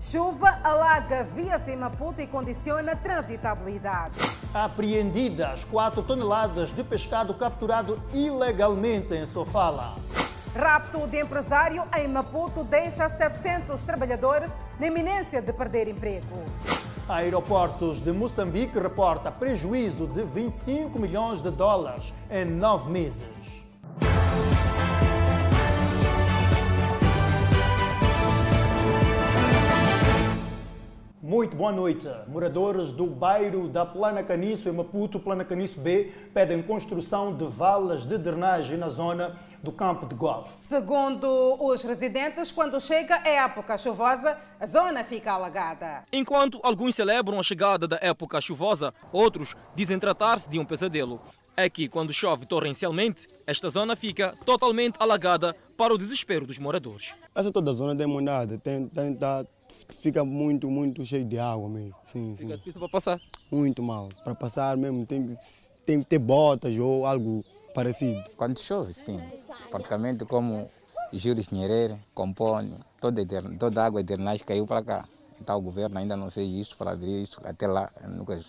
Chuva alaga vias em Maputo e condiciona transitabilidade. Apreendidas 4 toneladas de pescado capturado ilegalmente em Sofala. Rapto de empresário em Maputo deixa 700 trabalhadores na iminência de perder emprego. Aeroportos de Moçambique reporta prejuízo de 25 milhões de dólares em nove meses. Muito boa noite. Moradores do bairro da Plana Caniço, em Maputo, Plana Caniço B, pedem construção de valas de drenagem na zona do campo de golfe. Segundo os residentes, quando chega a época chuvosa, a zona fica alagada. Enquanto alguns celebram a chegada da época chuvosa, outros dizem tratar-se de um pesadelo. É que, quando chove torrencialmente, esta zona fica totalmente alagada para o desespero dos moradores. Essa toda a zona demorada, tem, tem, tá, fica muito, muito cheio de água mesmo. Sim, Fica sim. difícil para passar. Muito mal. Para passar mesmo tem, que- tem que ter botas ou algo parecido. Quando chove, sim. Praticamente como Júlio Nherere, Compone, toda, toda a água drenagem caiu para cá. Então o governo ainda não fez isso para abrir isso até lá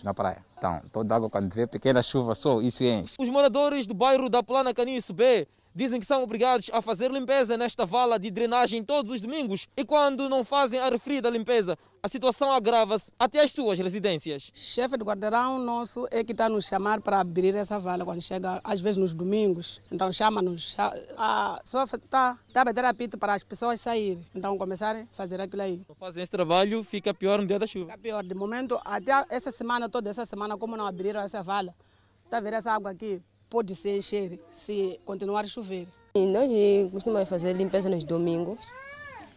na praia. Então, toda a água, quando tiver pequena chuva só, isso enche. Os moradores do bairro da Plana Caniço B dizem que são obrigados a fazer limpeza nesta vala de drenagem todos os domingos e quando não fazem a referida limpeza, a situação agrava-se até as suas residências. chefe do guardarão nosso é que está nos chamar para abrir essa vala quando chega, às vezes nos domingos. Então chama-nos, cha- a só está tá a bater apito para as pessoas saírem. Então começarem a fazer aquilo aí. Não fazem esse trabalho, fica pior no dia da chuva. Fica pior, de momento, até essa semana, toda essa semana, como não abriram essa vala, está a ver essa água aqui, pode se encher se continuar a chover. E Nós costumamos fazer limpeza nos domingos.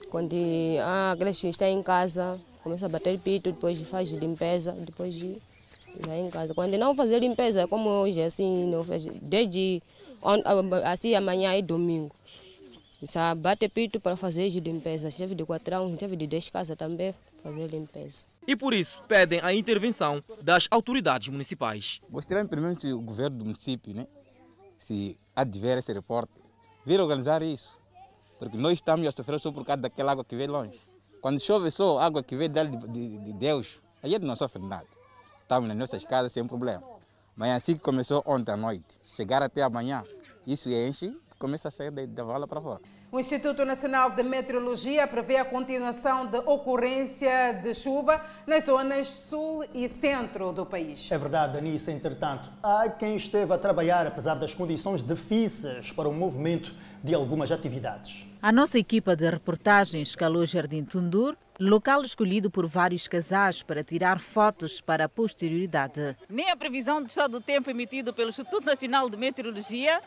Quando ah, a creche está em casa, começa a bater pito, depois faz limpeza, depois de já em casa. Quando não fazer limpeza, como hoje, assim, não faz, desde ah, assim amanhã é domingo. Já bate pito para fazer limpeza. Chefe de quatrão, chefe de 10 casas também fazer limpeza. E por isso pedem a intervenção das autoridades municipais. Gostaria primeiro se o governo do município, né, se ver esse reporte, vir organizar isso. Porque nós estamos a sofrer só por causa daquela água que vem longe. Quando chove só água que vem de, de, de Deus, a gente não sofre nada. Estamos nas nossas casas sem problema. Mas assim que começou ontem à noite, chegar até amanhã, isso enche, começa a sair da, da vala para fora. O Instituto Nacional de Meteorologia prevê a continuação de ocorrência de chuva nas zonas sul e centro do país. É verdade, Anissa. Entretanto, há quem esteve a trabalhar, apesar das condições difíceis para o movimento de algumas atividades. A nossa equipa de reportagem escalou o Jardim Tundur, local escolhido por vários casais para tirar fotos para a posterioridade. Nem a previsão do estado do tempo emitido pelo Instituto Nacional de Meteorologia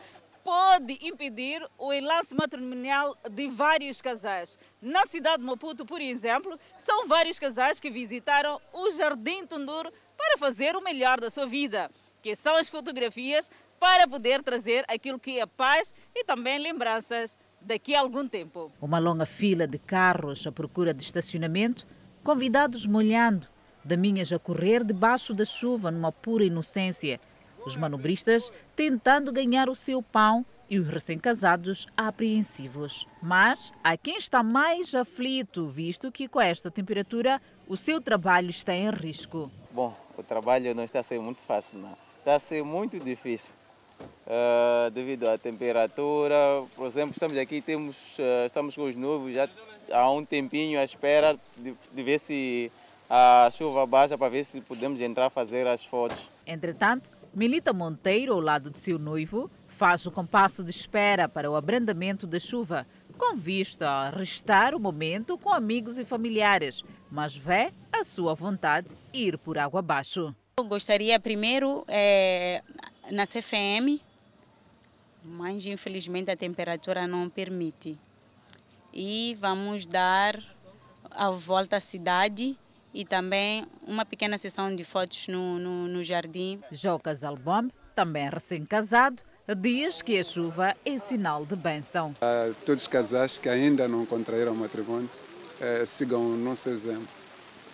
pode impedir o enlace matrimonial de vários casais. Na cidade de Maputo, por exemplo, são vários casais que visitaram o Jardim Tundur para fazer o melhor da sua vida, que são as fotografias para poder trazer aquilo que é paz e também lembranças daqui a algum tempo. Uma longa fila de carros à procura de estacionamento, convidados molhando, daminhas a correr debaixo da chuva numa pura inocência. Os manobristas tentando ganhar o seu pão e os recém-casados apreensivos. Mas há quem está mais aflito, visto que com esta temperatura o seu trabalho está em risco. Bom, o trabalho não está a ser muito fácil, não. Está a ser muito difícil. Ah, devido à temperatura, por exemplo, estamos aqui, temos, ah, estamos com os novos já há um tempinho à espera de, de ver se a chuva baixa para ver se podemos entrar fazer as fotos. Entretanto, Milita Monteiro, ao lado de seu noivo, faz o compasso de espera para o abrandamento da chuva, com vista a restar o momento com amigos e familiares, mas vê a sua vontade ir por água abaixo. Eu gostaria primeiro eh, na CFM, mas infelizmente a temperatura não permite. E vamos dar a volta à cidade e também uma pequena sessão de fotos no, no, no jardim. Jocas Albom, também recém-casado, diz que a chuva é sinal de bênção. A todos os casais que ainda não contraíram matrimônio, eh, sigam o nosso exemplo.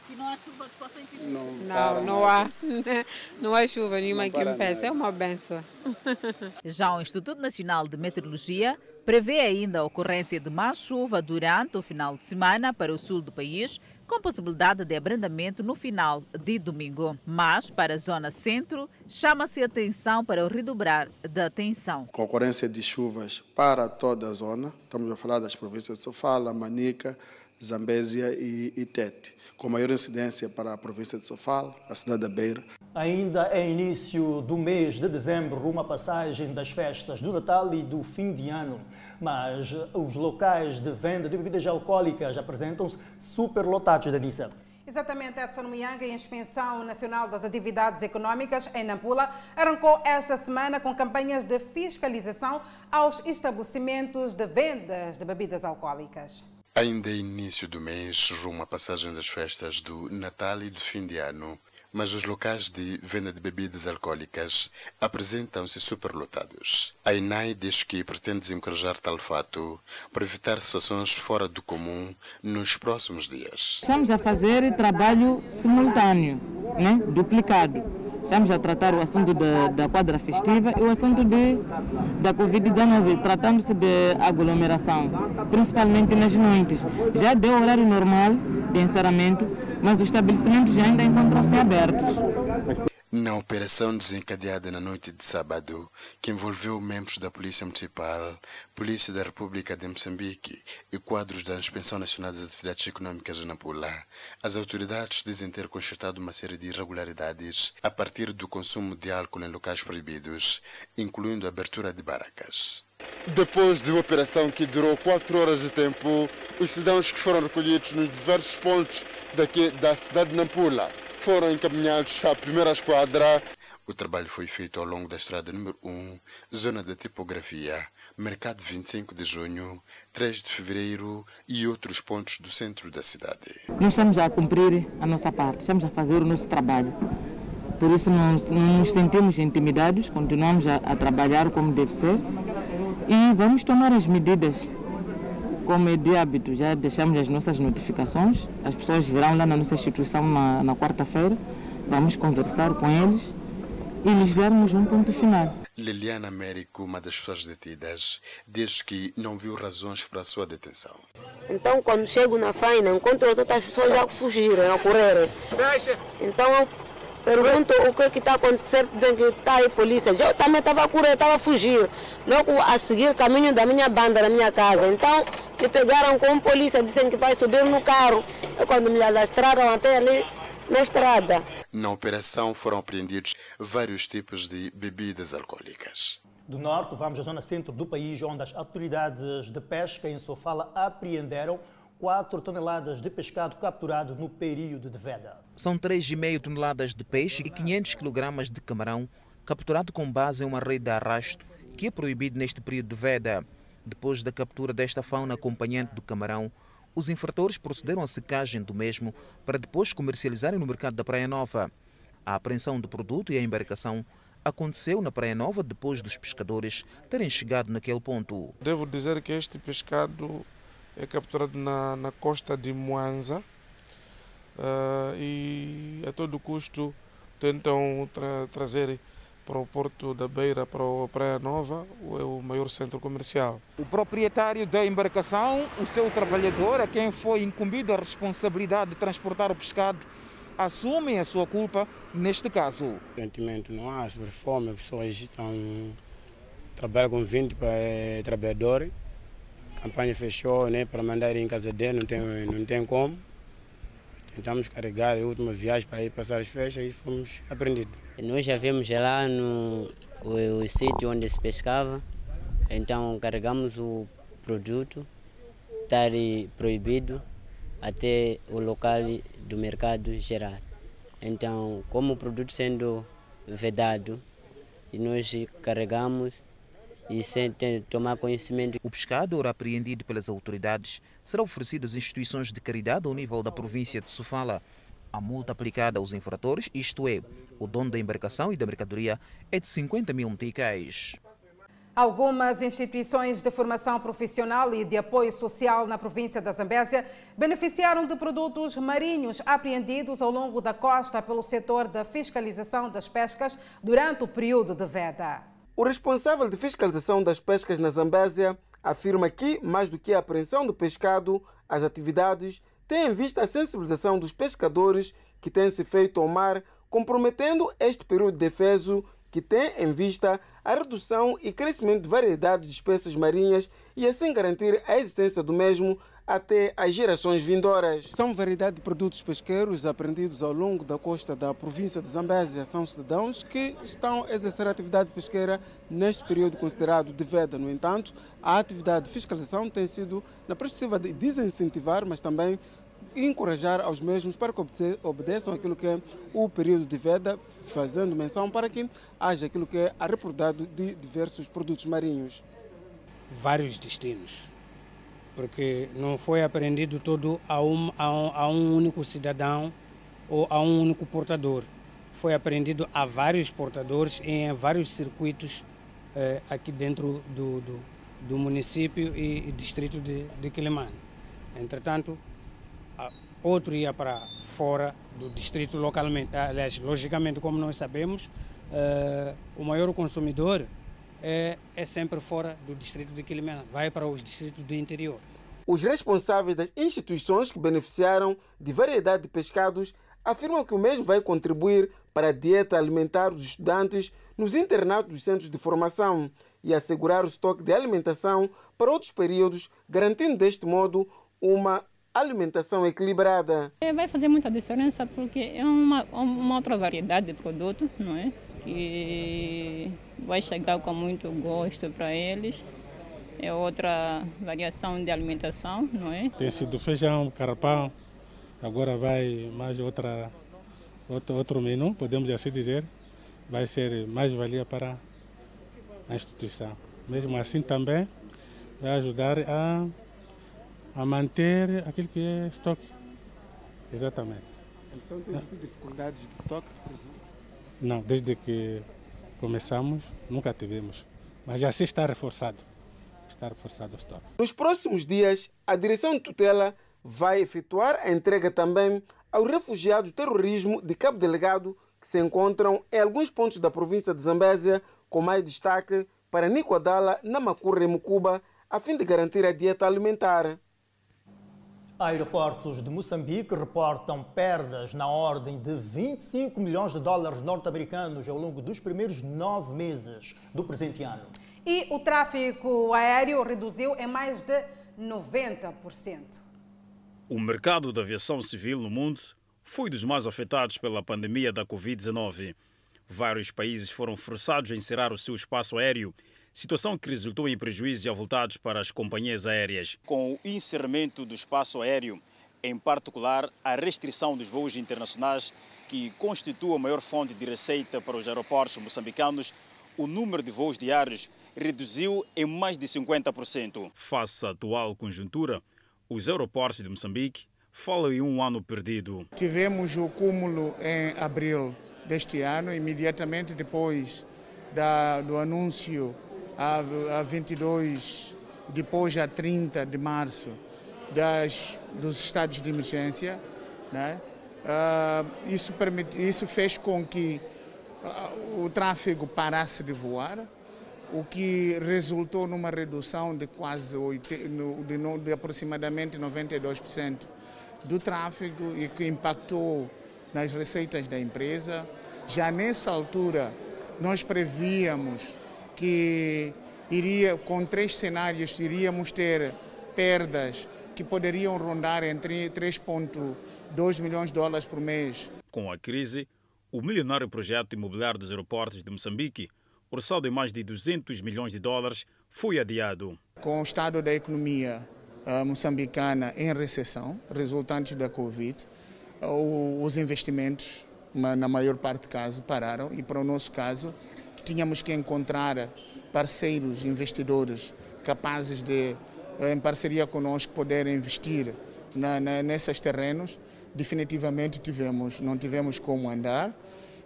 E não há chuva que possa impedir? Não, Não, não há. Não há chuva nenhuma que impeça. É uma benção. Já o Instituto Nacional de Meteorologia prevê ainda a ocorrência de mais chuva durante o final de semana para o sul do país, com possibilidade de abrandamento no final de domingo. Mas, para a zona centro, chama-se atenção para o redobrar da atenção. Concorrência de chuvas para toda a zona, estamos a falar das províncias de Sofala, Manica, Zambésia e, e Tete, com maior incidência para a província de Sofala, a cidade da Beira. Ainda é início do mês de dezembro, à passagem das festas do Natal e do fim de ano. Mas os locais de venda de bebidas alcoólicas apresentam-se superlotados, Danissa. Exatamente, Edson Mianga, a Inspeção Nacional das Atividades Econômicas em Nampula arrancou esta semana com campanhas de fiscalização aos estabelecimentos de vendas de bebidas alcoólicas. Ainda é início do mês, rumo à passagem das festas do Natal e do fim de ano, mas os locais de venda de bebidas alcoólicas apresentam-se superlotados. A INAI diz que pretende desencorajar tal fato para evitar situações fora do comum nos próximos dias. Estamos a fazer trabalho simultâneo, né? duplicado. Estamos a tratar o assunto de, da quadra festiva e o assunto de, da Covid-19, tratando-se de aglomeração, principalmente nas noites. Já deu horário normal de encerramento, mas os estabelecimentos ainda encontram-se abertos. Na operação desencadeada na noite de sábado, que envolveu membros da Polícia Municipal, Polícia da República de Moçambique e quadros da Inspeção Nacional das Atividades Econômicas de Nampula, as autoridades dizem ter constatado uma série de irregularidades a partir do consumo de álcool em locais proibidos, incluindo a abertura de barracas. Depois de uma operação que durou quatro horas de tempo, os cidadãos que foram recolhidos nos diversos pontos daqui da cidade de Nampula foram encaminhados à primeira esquadra. O trabalho foi feito ao longo da estrada número 1, zona da tipografia, mercado 25 de junho, 3 de fevereiro e outros pontos do centro da cidade. Nós estamos a cumprir a nossa parte, estamos a fazer o nosso trabalho. Por isso não, não nos sentimos intimidados, continuamos a, a trabalhar como deve ser e vamos tomar as medidas como é de hábito, já deixamos as nossas notificações, as pessoas virão lá na nossa instituição na, na quarta-feira, vamos conversar com eles e lhes darmos um ponto final. Liliana Américo, uma das pessoas detidas, diz que não viu razões para a sua detenção. Então, quando chego na faina, encontro outras pessoas já fugirem, a correrem. Então, eu pergunto o que é está acontecendo, dizem que está aí polícia. Eu também estava a correr, estava a fugir. Logo a seguir, caminho da minha banda, na minha casa. Então, me pegaram com polícia, disseram que vai subir no carro. É quando me alastraram até ali na estrada. Na operação foram apreendidos vários tipos de bebidas alcoólicas. Do norte, vamos à zona centro do país, onde as autoridades de pesca em Sofala apreenderam 4 toneladas de pescado capturado no período de veda. São 3,5 toneladas de peixe e 500 kg de camarão capturado com base em uma rede de arrasto que é proibido neste período de veda. Depois da captura desta fauna acompanhante do camarão, os infratores procederam à secagem do mesmo para depois comercializarem no mercado da Praia Nova. A apreensão do produto e a embarcação aconteceu na Praia Nova depois dos pescadores terem chegado naquele ponto. Devo dizer que este pescado é capturado na, na costa de Moanza uh, e a todo custo tentam tra trazer para o Porto da Beira, para a Praia Nova, é o maior centro comercial. O proprietário da embarcação, o seu trabalhador, a quem foi incumbido a responsabilidade de transportar o pescado, assumem a sua culpa neste caso. Sentimento não há, por fome, as pessoas estão trabalham com 20 eh, trabalhadores. A campanha fechou né, para mandar ir em casa dele, não tem, não tem como. Tentamos carregar a última viagem para ir passar as festas e fomos apreendidos. Nós já vimos lá no o, o sítio onde se pescava, então carregamos o produto, estar proibido até o local do mercado geral. Então, como o produto sendo vedado, nós carregamos e sem tomar conhecimento. O pescado, ora apreendido pelas autoridades, será oferecido às instituições de caridade ao nível da província de Sofala. A multa aplicada aos infratores, isto é, o dono da embarcação e da mercadoria, é de 50 mil meticais. Algumas instituições de formação profissional e de apoio social na província da Zambésia beneficiaram de produtos marinhos apreendidos ao longo da costa pelo setor da fiscalização das pescas durante o período de veda. O responsável de fiscalização das pescas na Zambésia afirma que, mais do que a apreensão do pescado, as atividades têm em vista a sensibilização dos pescadores que têm se feito ao mar, comprometendo este período de defeso que tem em vista a redução e crescimento de variedade de espécies marinhas e assim garantir a existência do mesmo até as gerações vindouras. São variedade de produtos pesqueiros apreendidos ao longo da costa da província de Zambésia. São cidadãos que estão a exercer a atividade pesqueira neste período considerado de veda. No entanto, a atividade de fiscalização tem sido na perspectiva de desincentivar, mas também encorajar aos mesmos para que obedeçam aquilo que é o período de veda, fazendo menção para que haja aquilo que é a reprodução de diversos produtos marinhos. Vários destinos porque não foi aprendido todo a um, a um, a um único cidadão ou a um único portador. Foi aprendido a vários portadores em vários circuitos eh, aqui dentro do, do, do, município e, e distrito de, de Quilimane. Entretanto, outro ia para fora do distrito localmente. Aliás, logicamente, como nós sabemos, eh, o maior consumidor é, é sempre fora do distrito de Quilimena, vai para os distritos do interior. Os responsáveis das instituições que beneficiaram de variedade de pescados afirmam que o mesmo vai contribuir para a dieta alimentar dos estudantes nos internatos dos centros de formação e assegurar o estoque de alimentação para outros períodos, garantindo deste modo uma alimentação equilibrada. É, vai fazer muita diferença porque é uma, uma outra variedade de produto, não é? Que vai chegar com muito gosto para eles. É outra variação de alimentação, não é? Tem sido feijão, carapão, agora vai mais outra, outro, outro menu, podemos assim dizer. Vai ser mais valia para a instituição. Mesmo assim também vai ajudar a, a manter aquilo que é estoque. Exatamente. Então tem dificuldades de estoque, por exemplo? Não, desde que começamos, nunca tivemos. Mas já se está reforçado. Está reforçado o estoque. Nos próximos dias, a direção de tutela vai efetuar a entrega também aos refugiados do terrorismo de Cabo Delegado que se encontram em alguns pontos da província de Zambésia, com mais destaque para Nicoadala, Namacurra e Mucuba, a fim de garantir a dieta alimentar. Aeroportos de Moçambique reportam perdas na ordem de 25 milhões de dólares norte-americanos ao longo dos primeiros nove meses do presente ano. E o tráfego aéreo reduziu em mais de 90%. O mercado da aviação civil no mundo foi dos mais afetados pela pandemia da Covid-19. Vários países foram forçados a encerrar o seu espaço aéreo situação que resultou em prejuízos avultados para as companhias aéreas. Com o encerramento do espaço aéreo, em particular a restrição dos voos internacionais, que constitui a maior fonte de receita para os aeroportos moçambicanos, o número de voos diários reduziu em mais de 50%. Face à atual conjuntura, os aeroportos de Moçambique falam em um ano perdido. Tivemos o cúmulo em abril deste ano, imediatamente depois da, do anúncio a, a 22, depois a 30 de março, das, dos estados de emergência. Né? Uh, isso, permite, isso fez com que uh, o tráfego parasse de voar, o que resultou numa redução de quase 80, de, de aproximadamente 92% do tráfego e que impactou nas receitas da empresa. Já nessa altura, nós prevíamos que iria, com três cenários, iríamos ter perdas que poderiam rondar entre 3,2 milhões de dólares por mês. Com a crise, o milionário projeto imobiliário dos aeroportos de Moçambique, orçado em mais de 200 milhões de dólares, foi adiado. Com o estado da economia uh, moçambicana em recessão, resultante da Covid, uh, os investimentos, na maior parte do caso, pararam e, para o nosso caso, tínhamos que encontrar parceiros, investidores capazes de, eh, em parceria conosco, poder investir na, na, nesses terrenos. Definitivamente tivemos, não tivemos como andar.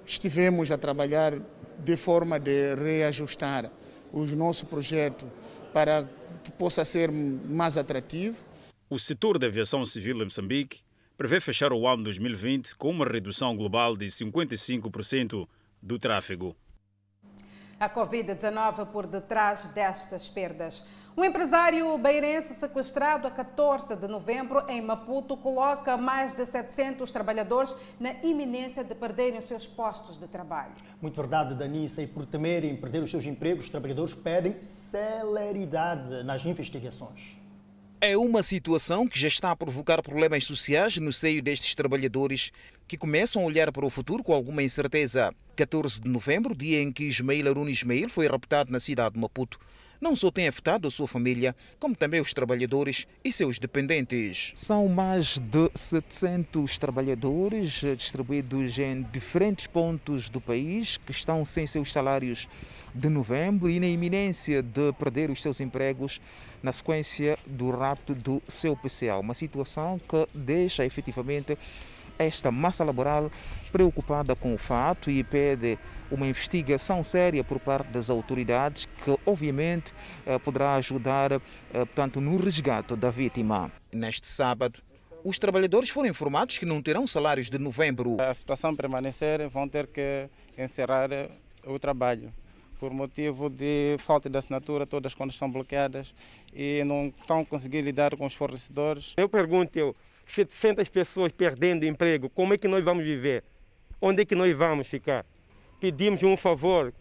Estivemos a trabalhar de forma de reajustar o nosso projeto para que possa ser mais atrativo. O setor da aviação civil em Moçambique prevê fechar o ano 2020 com uma redução global de 55% do tráfego. A Covid-19 por detrás destas perdas. Um empresário beirense sequestrado a 14 de novembro em Maputo coloca mais de 700 trabalhadores na iminência de perderem os seus postos de trabalho. Muito verdade, Danissa, e por temerem perder os seus empregos, os trabalhadores pedem celeridade nas investigações. É uma situação que já está a provocar problemas sociais no seio destes trabalhadores que começam a olhar para o futuro com alguma incerteza. 14 de novembro, dia em que Ismail Arun Ismail foi raptado na cidade de Maputo, não só tem afetado a sua família, como também os trabalhadores e seus dependentes. São mais de 700 trabalhadores distribuídos em diferentes pontos do país que estão sem seus salários de novembro e na iminência de perder os seus empregos na sequência do rapto do seu PCA. Uma situação que deixa efetivamente esta massa laboral preocupada com o fato e pede uma investigação séria por parte das autoridades que obviamente eh, poderá ajudar eh, portanto no resgate da vítima. Neste sábado, os trabalhadores foram informados que não terão salários de novembro. A situação permanecer, vão ter que encerrar o trabalho por motivo de falta de assinatura, todas as contas estão bloqueadas e não estão conseguindo lidar com os fornecedores. Eu pergunto, eu, 700 pessoas perdendo emprego, como é que nós vamos viver? Onde é que nós vamos ficar? Pedimos um favor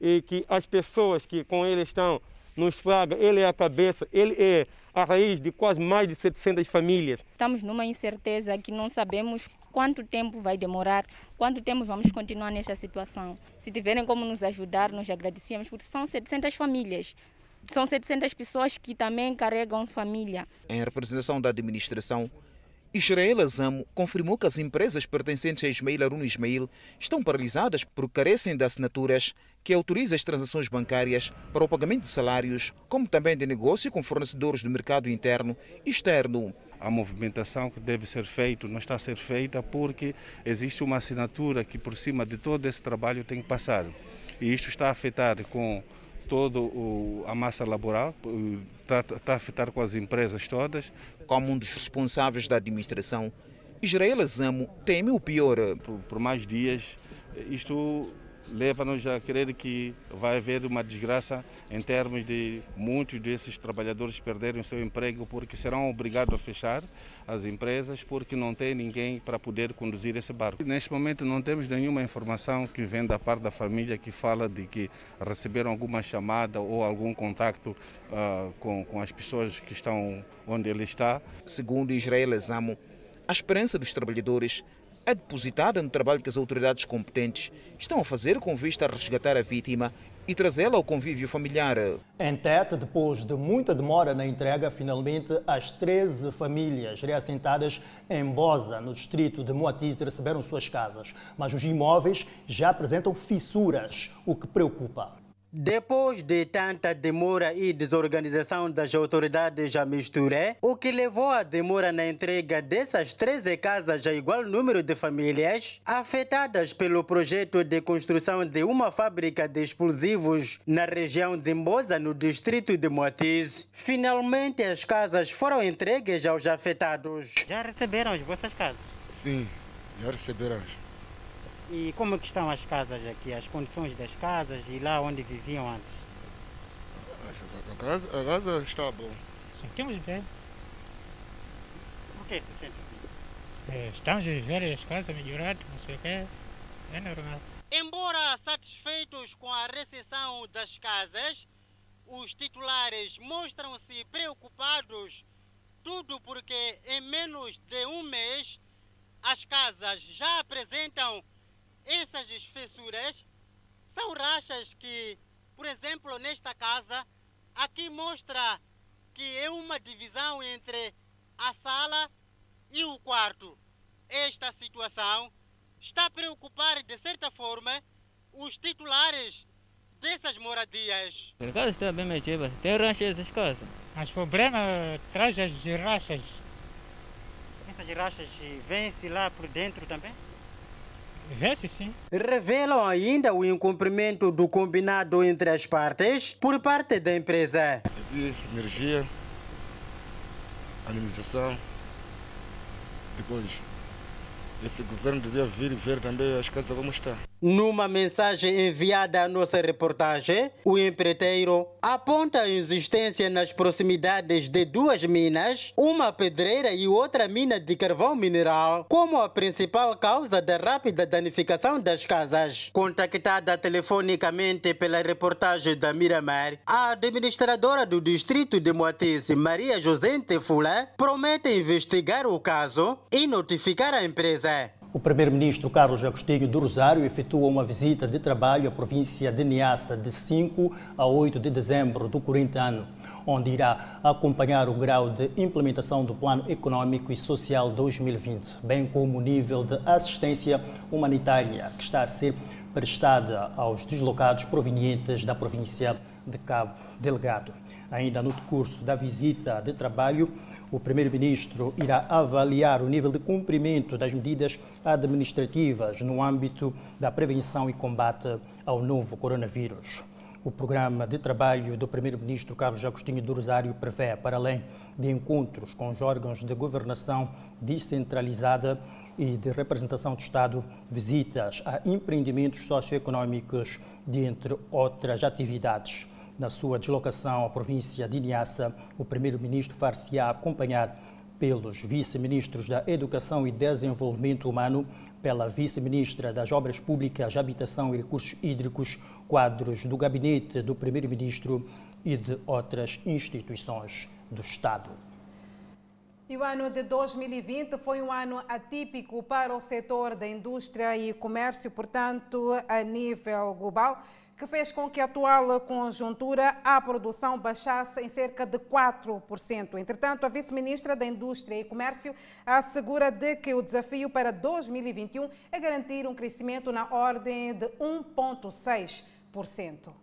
e que as pessoas que com ele estão nos tragam, ele é a cabeça, ele é a raiz de quase mais de 700 famílias. Estamos numa incerteza que não sabemos quanto tempo vai demorar, quanto tempo vamos continuar nesta situação. Se tiverem como nos ajudar, nós agradecemos, porque são 700 famílias. São 700 pessoas que também carregam família. Em representação da administração, Israel Azamo confirmou que as empresas pertencentes a Ismail Arun Ismail estão paralisadas porque carecem de assinaturas que autorizam as transações bancárias para o pagamento de salários, como também de negócio com fornecedores do mercado interno e externo. A movimentação que deve ser feita não está a ser feita porque existe uma assinatura que por cima de todo esse trabalho tem que passar. E isto está a afetar com toda a massa laboral, está, está a afetar com as empresas todas. Como um dos responsáveis da administração, Israel Azamo teme o pior. Por, por mais dias, isto leva-nos a crer que vai haver uma desgraça em termos de muitos desses trabalhadores perderem o seu emprego porque serão obrigados a fechar as empresas porque não tem ninguém para poder conduzir esse barco. Neste momento não temos nenhuma informação que vem da parte da família que fala de que receberam alguma chamada ou algum contacto uh, com, com as pessoas que estão onde ele está. Segundo Israel Examo, a esperança dos trabalhadores é depositada no trabalho que as autoridades competentes estão a fazer com vista a resgatar a vítima e trazê-la ao convívio familiar. Em Tete, depois de muita demora na entrega, finalmente as 13 famílias reassentadas em Bosa, no distrito de Moatiz, receberam suas casas. Mas os imóveis já apresentam fissuras, o que preocupa. Depois de tanta demora e desorganização das autoridades a misturé, o que levou à demora na entrega dessas 13 casas a igual número de famílias afetadas pelo projeto de construção de uma fábrica de explosivos na região de Mbosa, no distrito de Moatiz. Finalmente as casas foram entregues aos afetados. Já receberam as vossas casas? Sim, já receberam. E como que estão as casas aqui, as condições das casas e lá onde viviam antes? A casa, a casa está bom. Sentimos bem. Por que se sente bem? É, estamos a viver as casas melhoradas, não sei o que, é normal. Embora satisfeitos com a recepção das casas, os titulares mostram-se preocupados, tudo porque em menos de um mês as casas já apresentam essas fissuras são rachas que, por exemplo, nesta casa, aqui mostra que é uma divisão entre a sala e o quarto. Esta situação está a preocupar, de certa forma, os titulares dessas moradias. A casa está bem metida, tem rachas das casas. Mas o problema traz as rachas. Essas rachas vêm-se lá por dentro também? Vê-se sim. Revelam ainda o incumprimento do combinado entre as partes por parte da empresa. Havia energia, administração. Depois, esse governo devia vir ver também as casas como estão. Numa mensagem enviada à nossa reportagem, o empreiteiro aponta a existência nas proximidades de duas minas, uma pedreira e outra mina de carvão mineral, como a principal causa da rápida danificação das casas. Contactada telefonicamente pela reportagem da Miramar, a administradora do distrito de Moatice, Maria José Tefula, promete investigar o caso e notificar a empresa. O primeiro-ministro Carlos Agostinho do Rosário efetua uma visita de trabalho à província de Niassa de 5 a 8 de dezembro do corrente ano, onde irá acompanhar o grau de implementação do Plano Econômico e Social 2020, bem como o nível de assistência humanitária que está a ser prestada aos deslocados provenientes da província de Cabo Delgado. Ainda no decurso da visita de trabalho, o Primeiro-Ministro irá avaliar o nível de cumprimento das medidas administrativas no âmbito da prevenção e combate ao novo coronavírus. O programa de trabalho do Primeiro-Ministro Carlos Agostinho do Rosário prevê, para além de encontros com os órgãos de governação descentralizada e de representação do Estado, visitas a empreendimentos socioeconômicos, dentre outras atividades. Na sua deslocação à província de Niassa, o primeiro-ministro far-se-á acompanhar pelos vice-ministros da Educação e Desenvolvimento Humano, pela vice-ministra das Obras Públicas, Habitação e Recursos Hídricos, quadros do gabinete do primeiro-ministro e de outras instituições do Estado. E o ano de 2020 foi um ano atípico para o setor da indústria e comércio, portanto, a nível global que fez com que a atual conjuntura a produção baixasse em cerca de 4%. Entretanto, a vice-ministra da Indústria e Comércio assegura de que o desafio para 2021 é garantir um crescimento na ordem de 1,6%.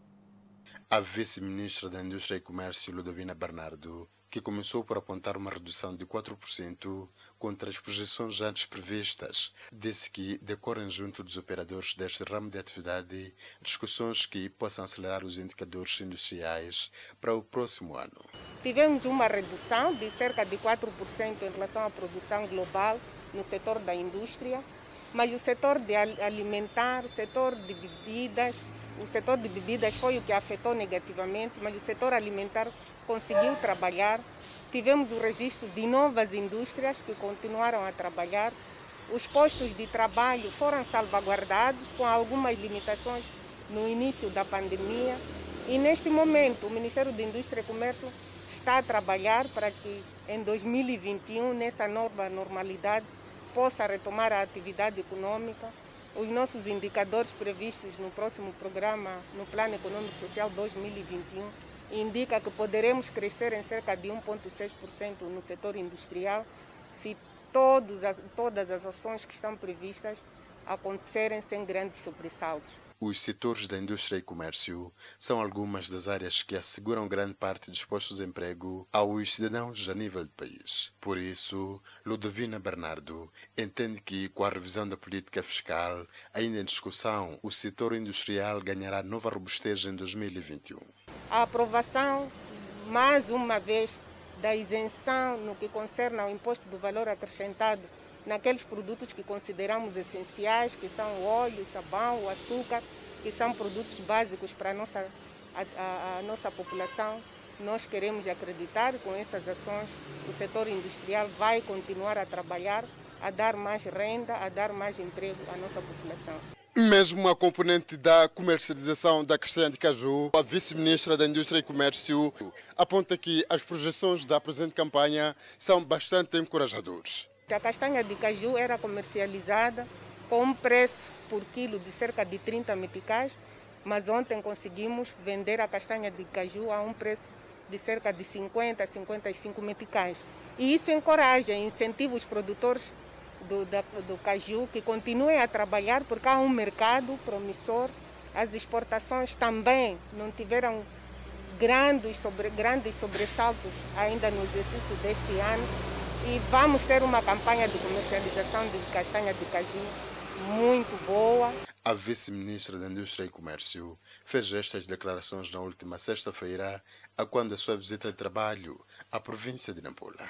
A vice-ministra da Indústria e Comércio, Ludovina Bernardo, que começou por apontar uma redução de 4% contra as projeções antes previstas, disse que decorrem junto dos operadores deste ramo de atividade discussões que possam acelerar os indicadores industriais para o próximo ano. Tivemos uma redução de cerca de 4% em relação à produção global no setor da indústria, mas o setor de alimentar, o setor de bebidas, o setor de bebidas foi o que afetou negativamente, mas o setor alimentar conseguiu trabalhar. Tivemos o registro de novas indústrias que continuaram a trabalhar. Os postos de trabalho foram salvaguardados com algumas limitações no início da pandemia. E neste momento, o Ministério da Indústria e Comércio está a trabalhar para que em 2021, nessa nova normalidade, possa retomar a atividade econômica. Os nossos indicadores previstos no próximo programa, no Plano Econômico Social 2021, indica que poderemos crescer em cerca de 1,6% no setor industrial se todos as, todas as ações que estão previstas acontecerem sem grandes sobressaltos. Os setores da indústria e comércio são algumas das áreas que asseguram grande parte dos postos de emprego aos cidadãos a nível do país. Por isso, Ludovina Bernardo entende que, com a revisão da política fiscal ainda em discussão, o setor industrial ganhará nova robustez em 2021 a aprovação, mais uma vez, da isenção no que concerne ao imposto do valor acrescentado naqueles produtos que consideramos essenciais, que são o óleo, o sabão, o açúcar, que são produtos básicos para a nossa, a, a, a nossa população. Nós queremos acreditar com essas ações o setor industrial vai continuar a trabalhar, a dar mais renda, a dar mais emprego à nossa população. Mesmo a componente da comercialização da castanha de caju, a vice-ministra da Indústria e Comércio aponta que as projeções da presente campanha são bastante encorajadoras. A castanha de caju era comercializada com um preço por quilo de cerca de 30 meticais, mas ontem conseguimos vender a castanha de caju a um preço de cerca de 50 a 55 meticais. E isso encoraja, incentiva os produtores do, da, do caju, que continuem a trabalhar, porque há um mercado promissor. As exportações também não tiveram grandes, sobre, grandes sobressaltos ainda no exercício deste ano. E vamos ter uma campanha de comercialização de castanha de caju muito boa. A vice-ministra da Indústria e Comércio fez estas declarações na última sexta-feira, a quando a sua visita de trabalho à província de Nampula.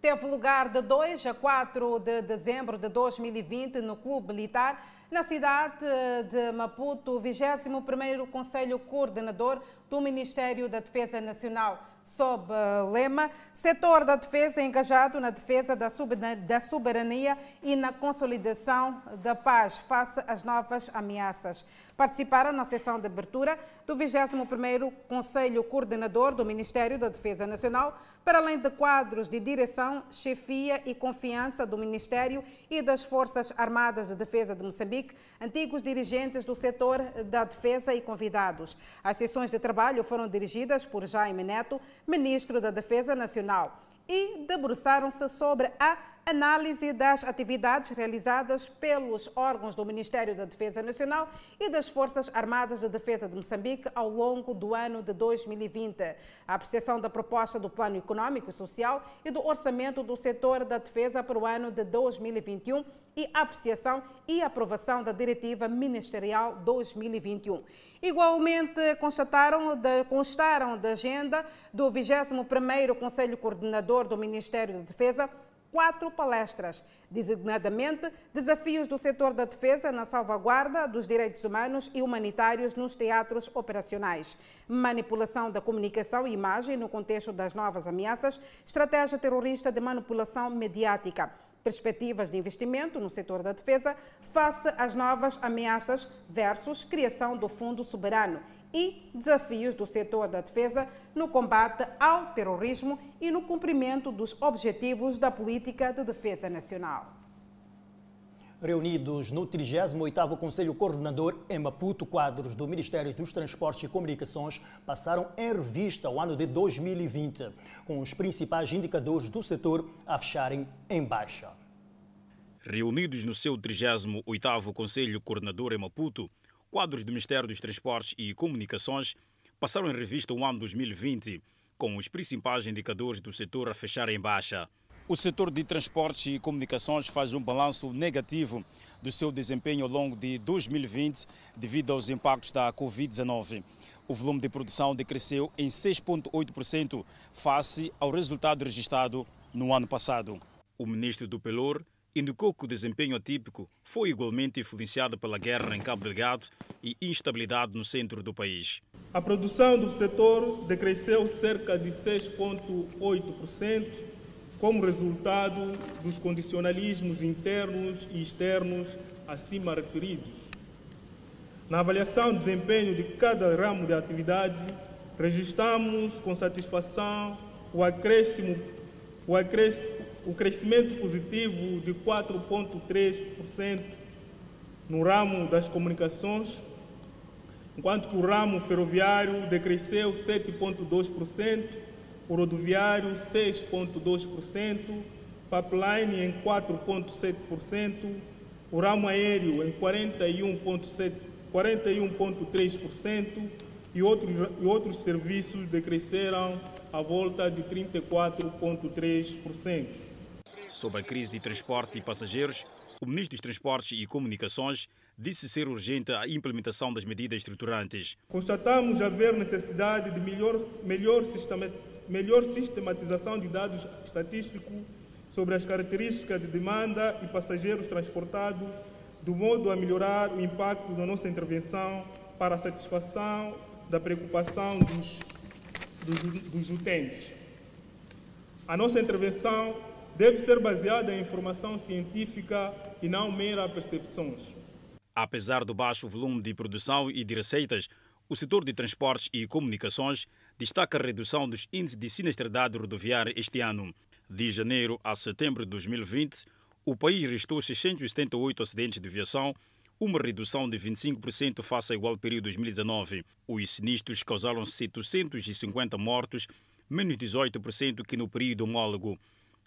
teve lugar de 2 a 4 de dezembro de 2020 no Clube Militar, na cidade de Maputo, o 21º Conselho Coordenador do Ministério da Defesa Nacional sob lema Setor da Defesa engajado na defesa da soberania e na consolidação da paz face às novas ameaças. Participaram na sessão de abertura do 21º Conselho Coordenador do Ministério da Defesa Nacional, para além de quadros de direção, chefia e confiança do Ministério e das Forças Armadas de Defesa de Moçambique, antigos dirigentes do setor da defesa e convidados. As sessões de trabalho foram dirigidas por Jaime Neto, ministro da Defesa Nacional, e debruçaram-se sobre a análise das atividades realizadas pelos órgãos do Ministério da Defesa Nacional e das Forças Armadas de Defesa de Moçambique ao longo do ano de 2020, a apreciação da proposta do Plano Econômico e Social e do Orçamento do Setor da Defesa para o ano de 2021 e apreciação e aprovação da Diretiva Ministerial 2021. Igualmente, constataram de, constaram da agenda do 21º Conselho Coordenador do Ministério da Defesa quatro palestras, designadamente Desafios do setor da defesa na salvaguarda dos direitos humanos e humanitários nos teatros operacionais, Manipulação da comunicação e imagem no contexto das novas ameaças, Estratégia terrorista de manipulação mediática, perspectivas de investimento no setor da defesa face às novas ameaças versus criação do Fundo Soberano e desafios do setor da defesa no combate ao terrorismo e no cumprimento dos objetivos da política de defesa nacional. Reunidos no 38º Conselho Coordenador em Maputo, quadros do Ministério dos Transportes e Comunicações passaram em revista o ano de 2020, com os principais indicadores do setor a fecharem em baixa. Reunidos no seu 38º Conselho Coordenador em Maputo, quadros do Ministério dos Transportes e Comunicações passaram em revista o ano 2020, com os principais indicadores do setor a fechar em baixa. O setor de transportes e comunicações faz um balanço negativo do seu desempenho ao longo de 2020 devido aos impactos da Covid-19. O volume de produção decresceu em 6,8% face ao resultado registrado no ano passado. O ministro do Pelor indicou que o desempenho atípico foi igualmente influenciado pela guerra em Cabo Delgado e instabilidade no centro do país. A produção do setor decresceu cerca de 6,8% como resultado dos condicionalismos internos e externos acima referidos. Na avaliação do desempenho de cada ramo de atividade, registramos com satisfação o acréscimo, o, acréscimo, o crescimento positivo de 4,3% no ramo das comunicações, enquanto que o ramo ferroviário decresceu 7,2%, o rodoviário 6,2%, pipeline em 4,7%, o ramo aéreo em 41,3% 41 e, outros, e outros serviços decresceram à volta de 34,3%. Sobre a crise de transporte e passageiros, o Ministro dos Transportes e Comunicações disse ser urgente a implementação das medidas estruturantes. Constatamos haver necessidade de melhor, melhor, melhor sistematização de dados estatísticos sobre as características de demanda e passageiros transportados, do modo a melhorar o impacto da nossa intervenção para a satisfação da preocupação dos, dos, dos utentes. A nossa intervenção deve ser baseada em informação científica e não mera percepções. Apesar do baixo volume de produção e de receitas, o setor de transportes e comunicações destaca a redução dos índices de sinistralidade rodoviária este ano. De janeiro a setembro de 2020, o país registrou 678 acidentes de aviação, uma redução de 25% face ao igual período de 2019. Os sinistros causaram 750 mortos, menos 18% que no período homólogo.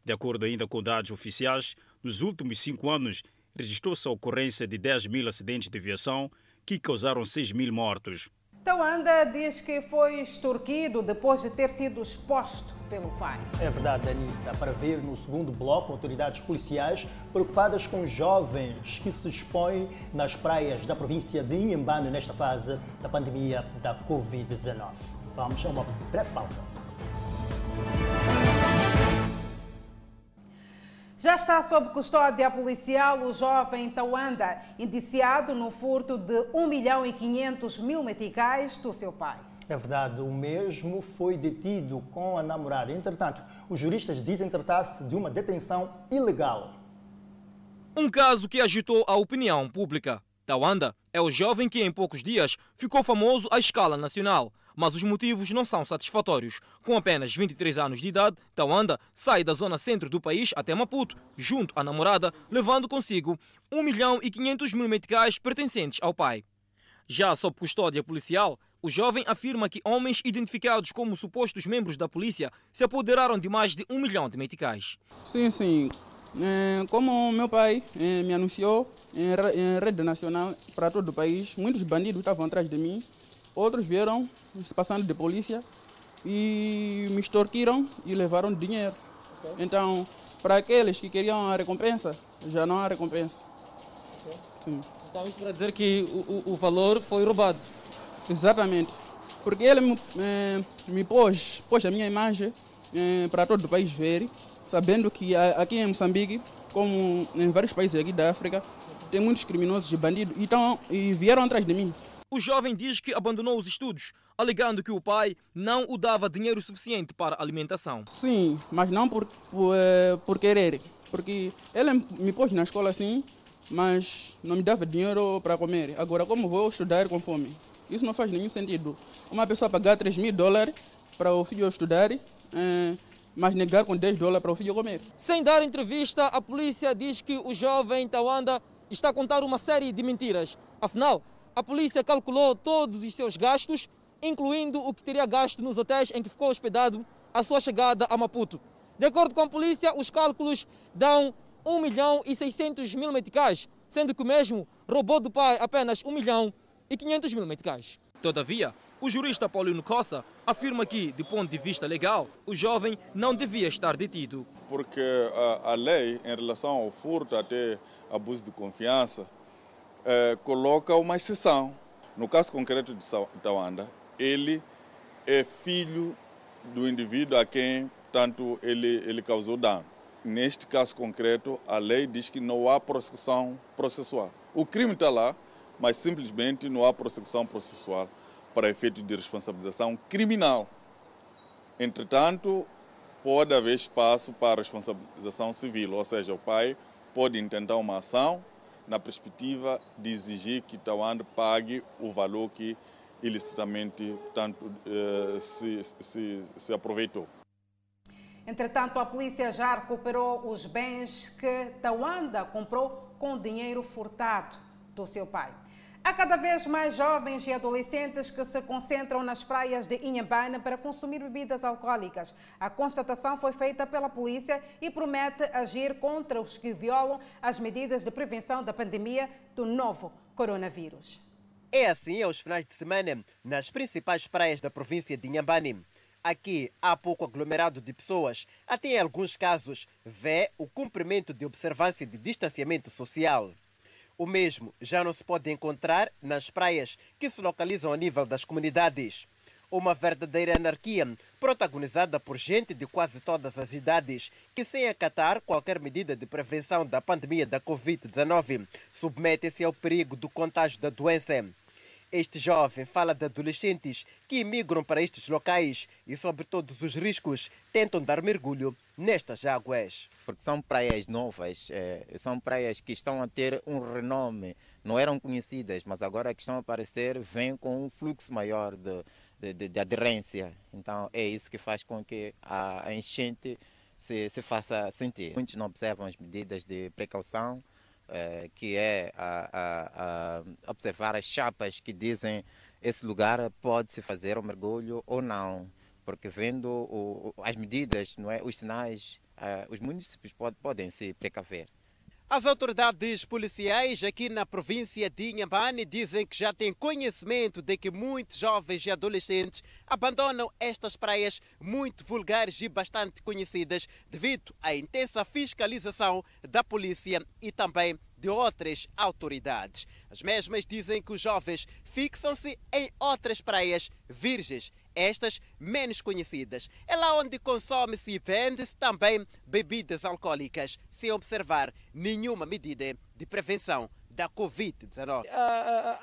De acordo ainda com dados oficiais, nos últimos cinco anos, registrou-se a ocorrência de 10 mil acidentes de aviação que causaram 6 mil mortos. Tawanda diz que foi extorquido depois de ter sido exposto pelo pai. É verdade, Anissa. Para ver no segundo bloco, autoridades policiais preocupadas com jovens que se expõem nas praias da província de Inhambane nesta fase da pandemia da Covid-19. Vamos a uma breve pausa. Já está sob custódia policial o jovem Tawanda, indiciado no furto de 1 milhão e 500 mil meticais do seu pai. É verdade, o mesmo foi detido com a namorada. Entretanto, os juristas dizem tratar-se de uma detenção ilegal. Um caso que agitou a opinião pública. Tawanda é o jovem que em poucos dias ficou famoso à escala nacional mas os motivos não são satisfatórios. Com apenas 23 anos de idade, Tawanda sai da zona centro do país até Maputo, junto à namorada, levando consigo 1 milhão e 500 mil meticais pertencentes ao pai. Já sob custódia policial, o jovem afirma que homens identificados como supostos membros da polícia se apoderaram de mais de um milhão de meticais. Sim, sim. É, como meu pai é, me anunciou em rede nacional para todo o país, muitos bandidos estavam atrás de mim Outros vieram se passando de polícia e me extorquiram e levaram dinheiro. Okay. Então, para aqueles que queriam a recompensa, já não há recompensa. Okay. Então, isso para dizer que o, o, valor foi roubado? Exatamente. Porque ele me, eh, me pôs, pôs a minha imagem eh, para todo o país ver, sabendo que aqui em Moçambique, como em vários países aqui da África, tem muitos criminosos e bandidos então, e vieram atrás de mim. O jovem diz que abandonou os estudos, alegando que o pai não o dava dinheiro suficiente para alimentação. Sim, mas não por, por, eh, por querer. Porque ele me pôs na escola assim, mas não me dava dinheiro para comer. Agora, como vou estudar com fome? Isso não faz nenhum sentido. Uma pessoa pagar 3 mil dólares para o filho estudar, é, mas negar com 10 dólares para o filho comer. Sem dar entrevista, a polícia diz que o jovem Tawanda está a contar uma série de mentiras. Afinal, a polícia calculou todos os seus gastos, incluindo o que teria gasto nos hotéis em que ficou hospedado à sua chegada a Maputo. De acordo com a polícia, os cálculos dão 1 milhão e 600 mil meticais, sendo que o mesmo roubou do pai apenas 1 milhão e 500 mil meticais. Todavia, o jurista Paulino Cossa afirma que, do ponto de vista legal, o jovem não devia estar detido. Porque a, a lei, em relação ao furto até abuso de confiança, é, coloca uma exceção. No caso concreto de Tawanda, ele é filho do indivíduo a quem, tanto ele, ele causou dano. Neste caso concreto, a lei diz que não há prossecução processual. O crime está lá, mas simplesmente não há prossecução processual para efeito de responsabilização criminal. Entretanto, pode haver espaço para responsabilização civil, ou seja, o pai pode intentar uma ação na perspectiva de exigir que Taiwan pague o valor que ilicitamente tanto, eh, se, se, se aproveitou. Entretanto, a polícia já recuperou os bens que Tawanda comprou com dinheiro furtado do seu pai. Há cada vez mais jovens e adolescentes que se concentram nas praias de Inhambane para consumir bebidas alcoólicas. A constatação foi feita pela polícia e promete agir contra os que violam as medidas de prevenção da pandemia do novo coronavírus. É assim aos finais de semana nas principais praias da província de Inhambane. Aqui há pouco aglomerado de pessoas, até em alguns casos vê o cumprimento de observância de distanciamento social. O mesmo já não se pode encontrar nas praias que se localizam a nível das comunidades. Uma verdadeira anarquia, protagonizada por gente de quase todas as idades, que, sem acatar qualquer medida de prevenção da pandemia da Covid-19, submete-se ao perigo do contágio da doença. Este jovem fala de adolescentes que imigram para estes locais e, sobre todos os riscos, tentam dar mergulho nestas águas. Porque são praias novas, é, são praias que estão a ter um renome, não eram conhecidas, mas agora que estão a aparecer, vêm com um fluxo maior de, de, de aderência. Então é isso que faz com que a enchente se, se faça sentir. Muitos não observam as medidas de precaução que é a, a, a observar as chapas que dizem esse lugar pode-se fazer o mergulho ou não, porque vendo o, as medidas, não é, os sinais, uh, os municípios pode, podem se precaver. As autoridades policiais aqui na província de Inhambane dizem que já têm conhecimento de que muitos jovens e adolescentes abandonam estas praias muito vulgares e bastante conhecidas devido à intensa fiscalização da polícia e também de outras autoridades. As mesmas dizem que os jovens fixam-se em outras praias virgens estas menos conhecidas. É lá onde consome-se e vende-se também bebidas alcoólicas, sem observar nenhuma medida de prevenção da Covid-19.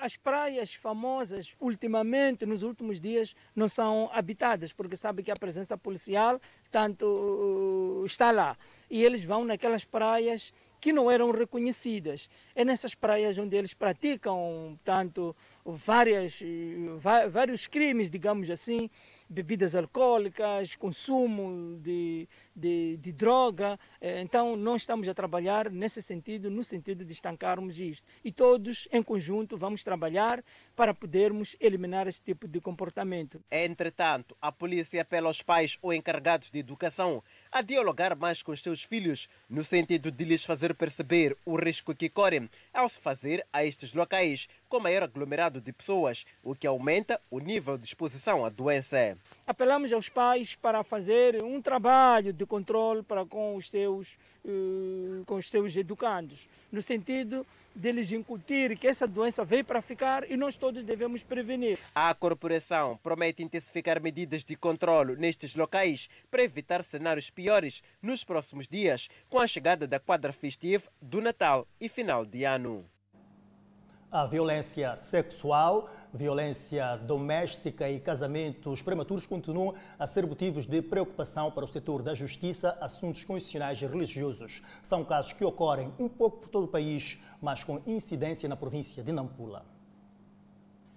As praias famosas, ultimamente, nos últimos dias, não são habitadas, porque sabe que a presença policial tanto uh, está lá. E eles vão naquelas praias que não eram reconhecidas. É nessas praias onde eles praticam, tanto várias, uh, vários crimes, digamos assim, bebidas alcoólicas, consumo de, de, de, droga. Eh, então, nós estamos a trabalhar nesse sentido, no sentido de estancarmos isto. E todos, em conjunto, vamos trabalhar para podermos eliminar esse tipo de comportamento. Entretanto, a polícia apela aos pais ou encarregados de educação a dialogar mais com os seus filhos, no sentido de lhes fazer perceber o risco que correm ao se fazer a estes locais com maior aglomerado de pessoas, o que aumenta o nível de exposição à doença. Apelamos aos pais para fazer um trabalho de controle para com os seus, uh, com os seus educandos, no sentido de lhes incutir que essa doença veio para ficar e nós todos devemos prevenir. A corporação promete intensificar medidas de controle nestes locais para evitar cenários piores nos próximos dias, com a chegada da quadra festiva do Natal e final de ano. A violência sexual, violência doméstica e casamentos prematuros continuam a ser motivos de preocupação para o setor da justiça, assuntos constitucionais e religiosos. São casos que ocorrem um pouco por todo o país, mas com incidência na província de Nampula.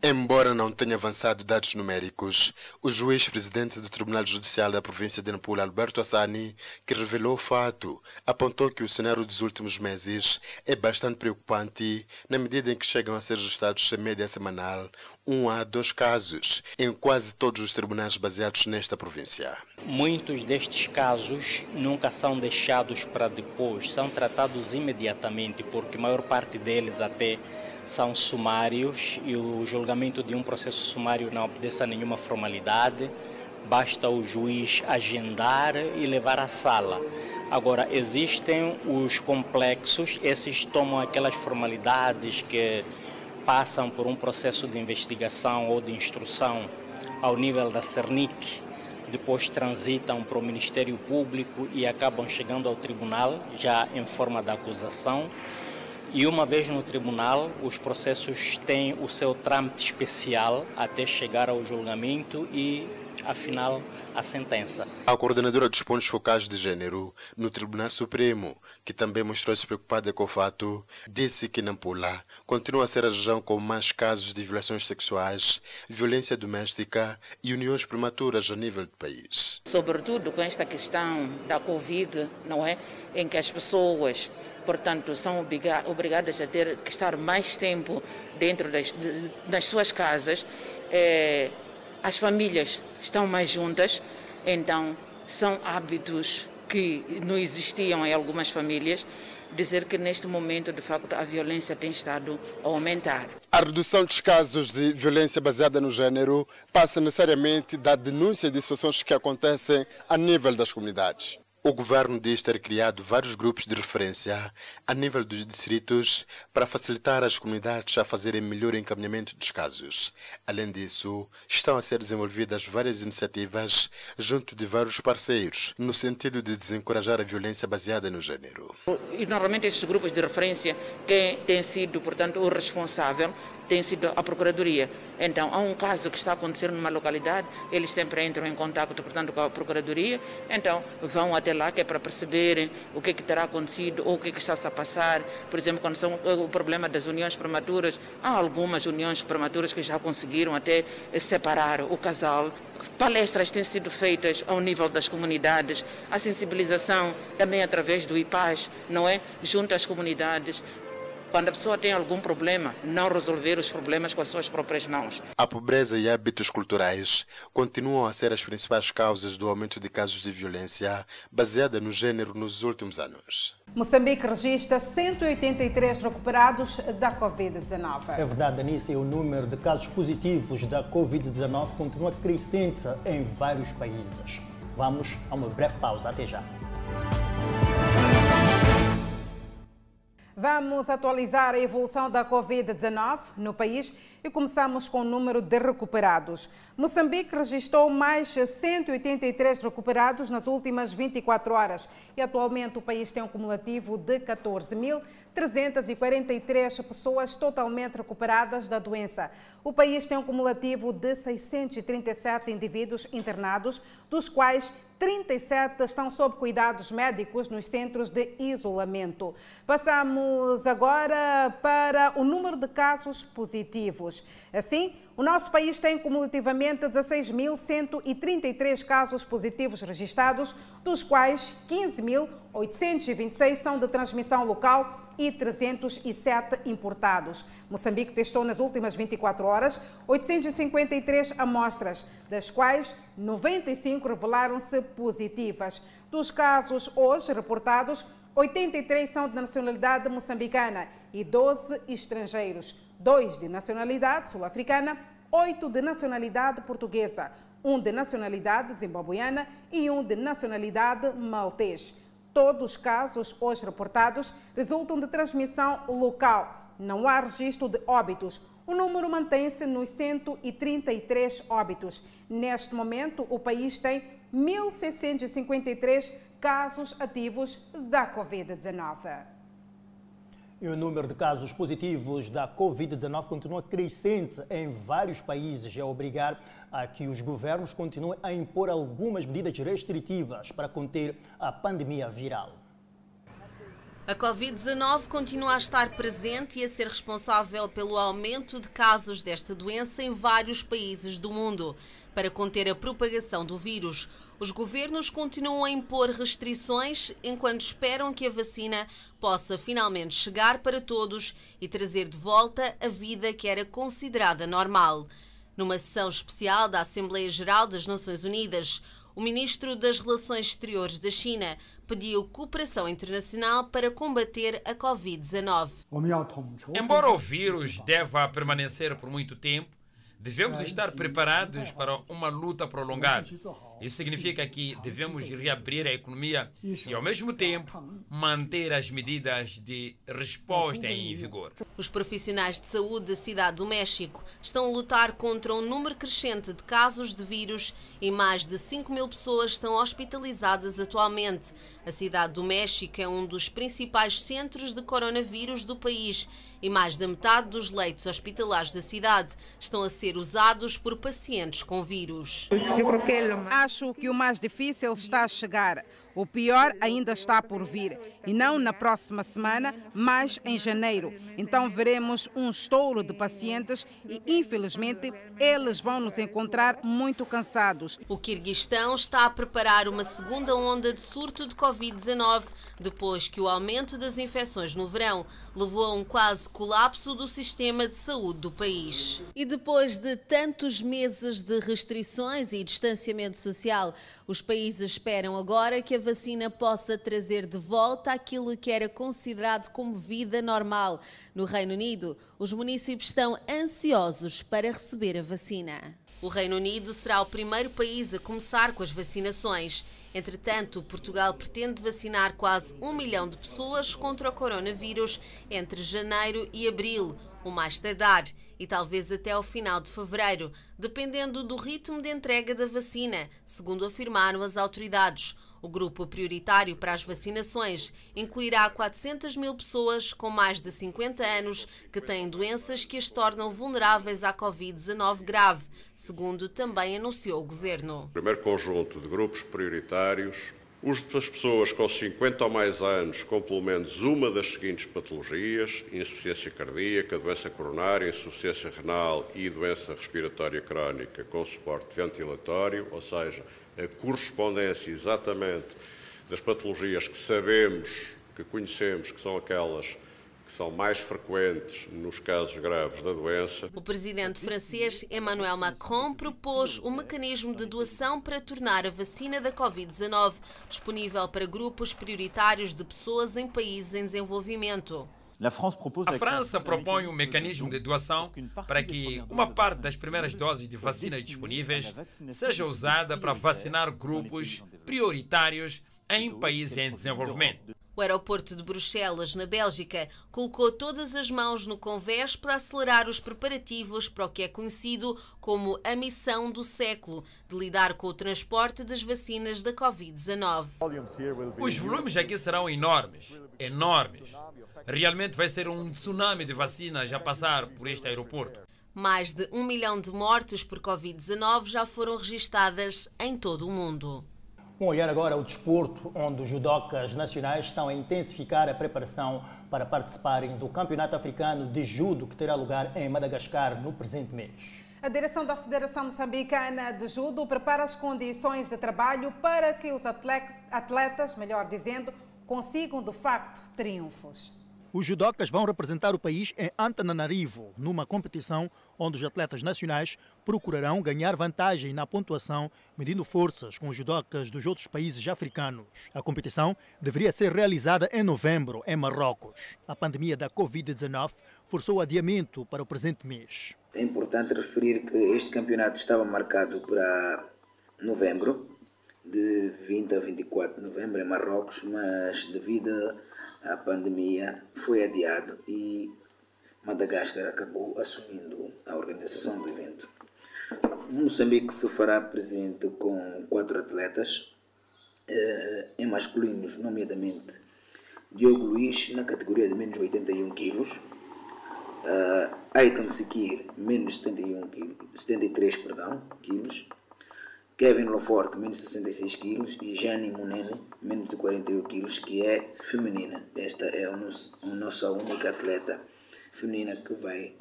Embora não tenha avançado dados numéricos, o juiz-presidente do Tribunal Judicial da província de Nampula, Alberto Assani, que revelou o fato, apontou que o cenário dos últimos meses é bastante preocupante na medida em que chegam a ser registrados em média semanal um a dois casos em quase todos os tribunais baseados nesta província. Muitos destes casos nunca são deixados para depois, são tratados imediatamente, porque a maior parte deles até são sumários e o julgamento de um processo sumário não obedece a nenhuma formalidade, basta o juiz agendar e levar à sala. Agora, existem os complexos, esses tomam aquelas formalidades que passam por um processo de investigação ou de instrução ao nível da CERNIC, depois transitam para o Ministério Público e acabam chegando ao tribunal já em forma de acusação. E uma vez no tribunal, os processos têm o seu trâmite especial até chegar ao julgamento e, afinal, a sentença. A coordenadora dos pontos focais de gênero no Tribunal Supremo, que também mostrou-se preocupada com o fato, disse que Nampula continua a ser a região com mais casos de violações sexuais, violência doméstica e uniões prematuras a nível do país. Sobretudo com esta questão da Covid, não é? Em que as pessoas portanto, são obrigadas a ter que estar mais tempo dentro das, das suas casas. É, as famílias estão mais juntas, então são hábitos que não existiam em algumas famílias. Dizer que neste momento, de facto, a violência tem estado a aumentar. A redução dos casos de violência baseada no gênero passa necessariamente da denúncia de situações que acontecem a nível das comunidades. O governo diz ter criado vários grupos de referência a nível dos distritos para facilitar as comunidades a fazerem melhor encaminhamento dos casos. Além disso, estão a ser desenvolvidas várias iniciativas junto de vários parceiros no sentido de desencorajar a violência baseada no gênero. E normalmente estes grupos de referência quem tem sido, portanto, o responsável tem sido a Procuradoria. Então, há um caso que está a acontecer numa localidade, eles sempre entram em contato, portanto, com a Procuradoria, então vão até lá que é para perceberem o que, é que terá acontecido ou o que, é que está -se a passar. Por exemplo, quando são o problema das uniões prematuras, há algumas uniões prematuras que já conseguiram até separar o casal. Palestras têm sido feitas ao nível das comunidades, a sensibilização também através do IPAS, não é? Junto às comunidades quando a pessoa tem algum problema, não resolver os problemas com as suas próprias mãos. A pobreza e hábitos culturais continuam a ser as principais causas do aumento de casos de violência baseada no gênero nos últimos anos. Moçambique registra 183 recuperados da Covid-19. É verdade, Anícia, o número de casos positivos da Covid-19 continua crescente em vários países. Vamos a uma breve pausa. Até já. Vamos atualizar a evolução da Covid-19 no país e começamos com o número de recuperados. Moçambique registrou mais 183 recuperados nas últimas 24 horas e atualmente o país tem um cumulativo de 14.343 pessoas totalmente recuperadas da doença. O país tem um cumulativo de 637 indivíduos internados, dos quais 37 estão sob cuidados médicos nos centros de isolamento. Passamos agora para o número de casos positivos. Assim, o nosso país tem cumulativamente 16.133 casos positivos registrados, dos quais 15.826 são de transmissão local e 307 importados. Moçambique testou nas últimas 24 horas 853 amostras, das quais 95 revelaram-se positivas. Dos casos hoje reportados, 83 são de nacionalidade moçambicana e 12 estrangeiros, dois de nacionalidade sul-africana, oito de nacionalidade portuguesa, um de nacionalidade zimbabuiana e um de nacionalidade maltês. Todos os casos hoje reportados resultam de transmissão local. Não há registro de óbitos. O número mantém-se nos 133 óbitos. Neste momento, o país tem 1.653 casos ativos da Covid-19. E o número de casos positivos da Covid-19 continua crescente em vários países, a obrigar a que os governos continuem a impor algumas medidas restritivas para conter a pandemia viral. A Covid-19 continua a estar presente e a ser responsável pelo aumento de casos desta doença em vários países do mundo. Para conter a propagação do vírus, os governos continuam a impor restrições enquanto esperam que a vacina possa finalmente chegar para todos e trazer de volta a vida que era considerada normal. Numa sessão especial da Assembleia Geral das Nações Unidas, o ministro das Relações Exteriores da China pediu cooperação internacional para combater a Covid-19. Embora o vírus deva permanecer por muito tempo, Devemos estar preparados para uma luta prolongada. Isso significa que devemos reabrir a economia e, ao mesmo tempo, manter as medidas de resposta em vigor. Os profissionais de saúde da Cidade do México estão a lutar contra um número crescente de casos de vírus e mais de 5 mil pessoas estão hospitalizadas atualmente. A Cidade do México é um dos principais centros de coronavírus do país e mais da metade dos leitos hospitalares da cidade estão a ser usados por pacientes com vírus. Acho que o mais difícil está a chegar. O pior ainda está por vir. E não na próxima semana, mas em janeiro. Então veremos um estouro de pacientes e, infelizmente, eles vão nos encontrar muito cansados. O Quirguistão está a preparar uma segunda onda de surto de Covid-19 depois que o aumento das infecções no verão levou a um quase colapso do sistema de saúde do país. E depois de tantos meses de restrições e distanciamento social, os países esperam agora que a vacina possa trazer de volta aquilo que era considerado como vida normal. No Reino Unido, os municípios estão ansiosos para receber a vacina. O Reino Unido será o primeiro país a começar com as vacinações. Entretanto, Portugal pretende vacinar quase um milhão de pessoas contra o coronavírus entre janeiro e abril, o mais tardar, e talvez até ao final de fevereiro, dependendo do ritmo de entrega da vacina, segundo afirmaram as autoridades. O grupo prioritário para as vacinações incluirá 400 mil pessoas com mais de 50 anos que têm doenças que as tornam vulneráveis à Covid-19 grave, segundo também anunciou o governo. Primeiro conjunto de grupos prioritários os das pessoas com 50 ou mais anos com pelo menos uma das seguintes patologias: insuficiência cardíaca, doença coronária, insuficiência renal e doença respiratória crónica com suporte ventilatório, ou seja, a correspondência exatamente das patologias que sabemos, que conhecemos, que são aquelas que são mais frequentes nos casos graves da doença. O presidente francês Emmanuel Macron propôs um mecanismo de doação para tornar a vacina da Covid-19 disponível para grupos prioritários de pessoas em países em desenvolvimento. A França propõe um mecanismo de doação para que uma parte das primeiras doses de vacinas disponíveis seja usada para vacinar grupos prioritários em países em desenvolvimento. O aeroporto de Bruxelas, na Bélgica, colocou todas as mãos no convés para acelerar os preparativos para o que é conhecido como a missão do século, de lidar com o transporte das vacinas da Covid-19. Os volumes aqui serão enormes, enormes. Realmente vai ser um tsunami de vacinas a passar por este aeroporto. Mais de um milhão de mortes por Covid-19 já foram registadas em todo o mundo. Um olhar agora ao desporto, onde os judocas nacionais estão a intensificar a preparação para participarem do Campeonato Africano de Judo que terá lugar em Madagascar no presente mês. A direção da Federação Moçambicana de Judo prepara as condições de trabalho para que os atletas, melhor dizendo, consigam de facto triunfos. Os judocas vão representar o país em Antananarivo, numa competição onde os atletas nacionais procurarão ganhar vantagem na pontuação, medindo forças com os judocas dos outros países africanos. A competição deveria ser realizada em novembro, em Marrocos. A pandemia da Covid-19 forçou o adiamento para o presente mês. É importante referir que este campeonato estava marcado para novembro, de 20 a 24 de novembro, em Marrocos, mas devido a pandemia foi adiado e Madagascar acabou assumindo a organização do evento. Moçambique se fará presente com quatro atletas, eh, em masculinos, nomeadamente Diogo Luiz, na categoria de menos 81 quilos, uh, Aiton Sikir, menos 71 quilos, 73 perdão, quilos, Kevin Loforte, menos 66 quilos, e Jane Munene, menos de 41 quilos, que é feminina. Esta é a nossa única atleta feminina que vai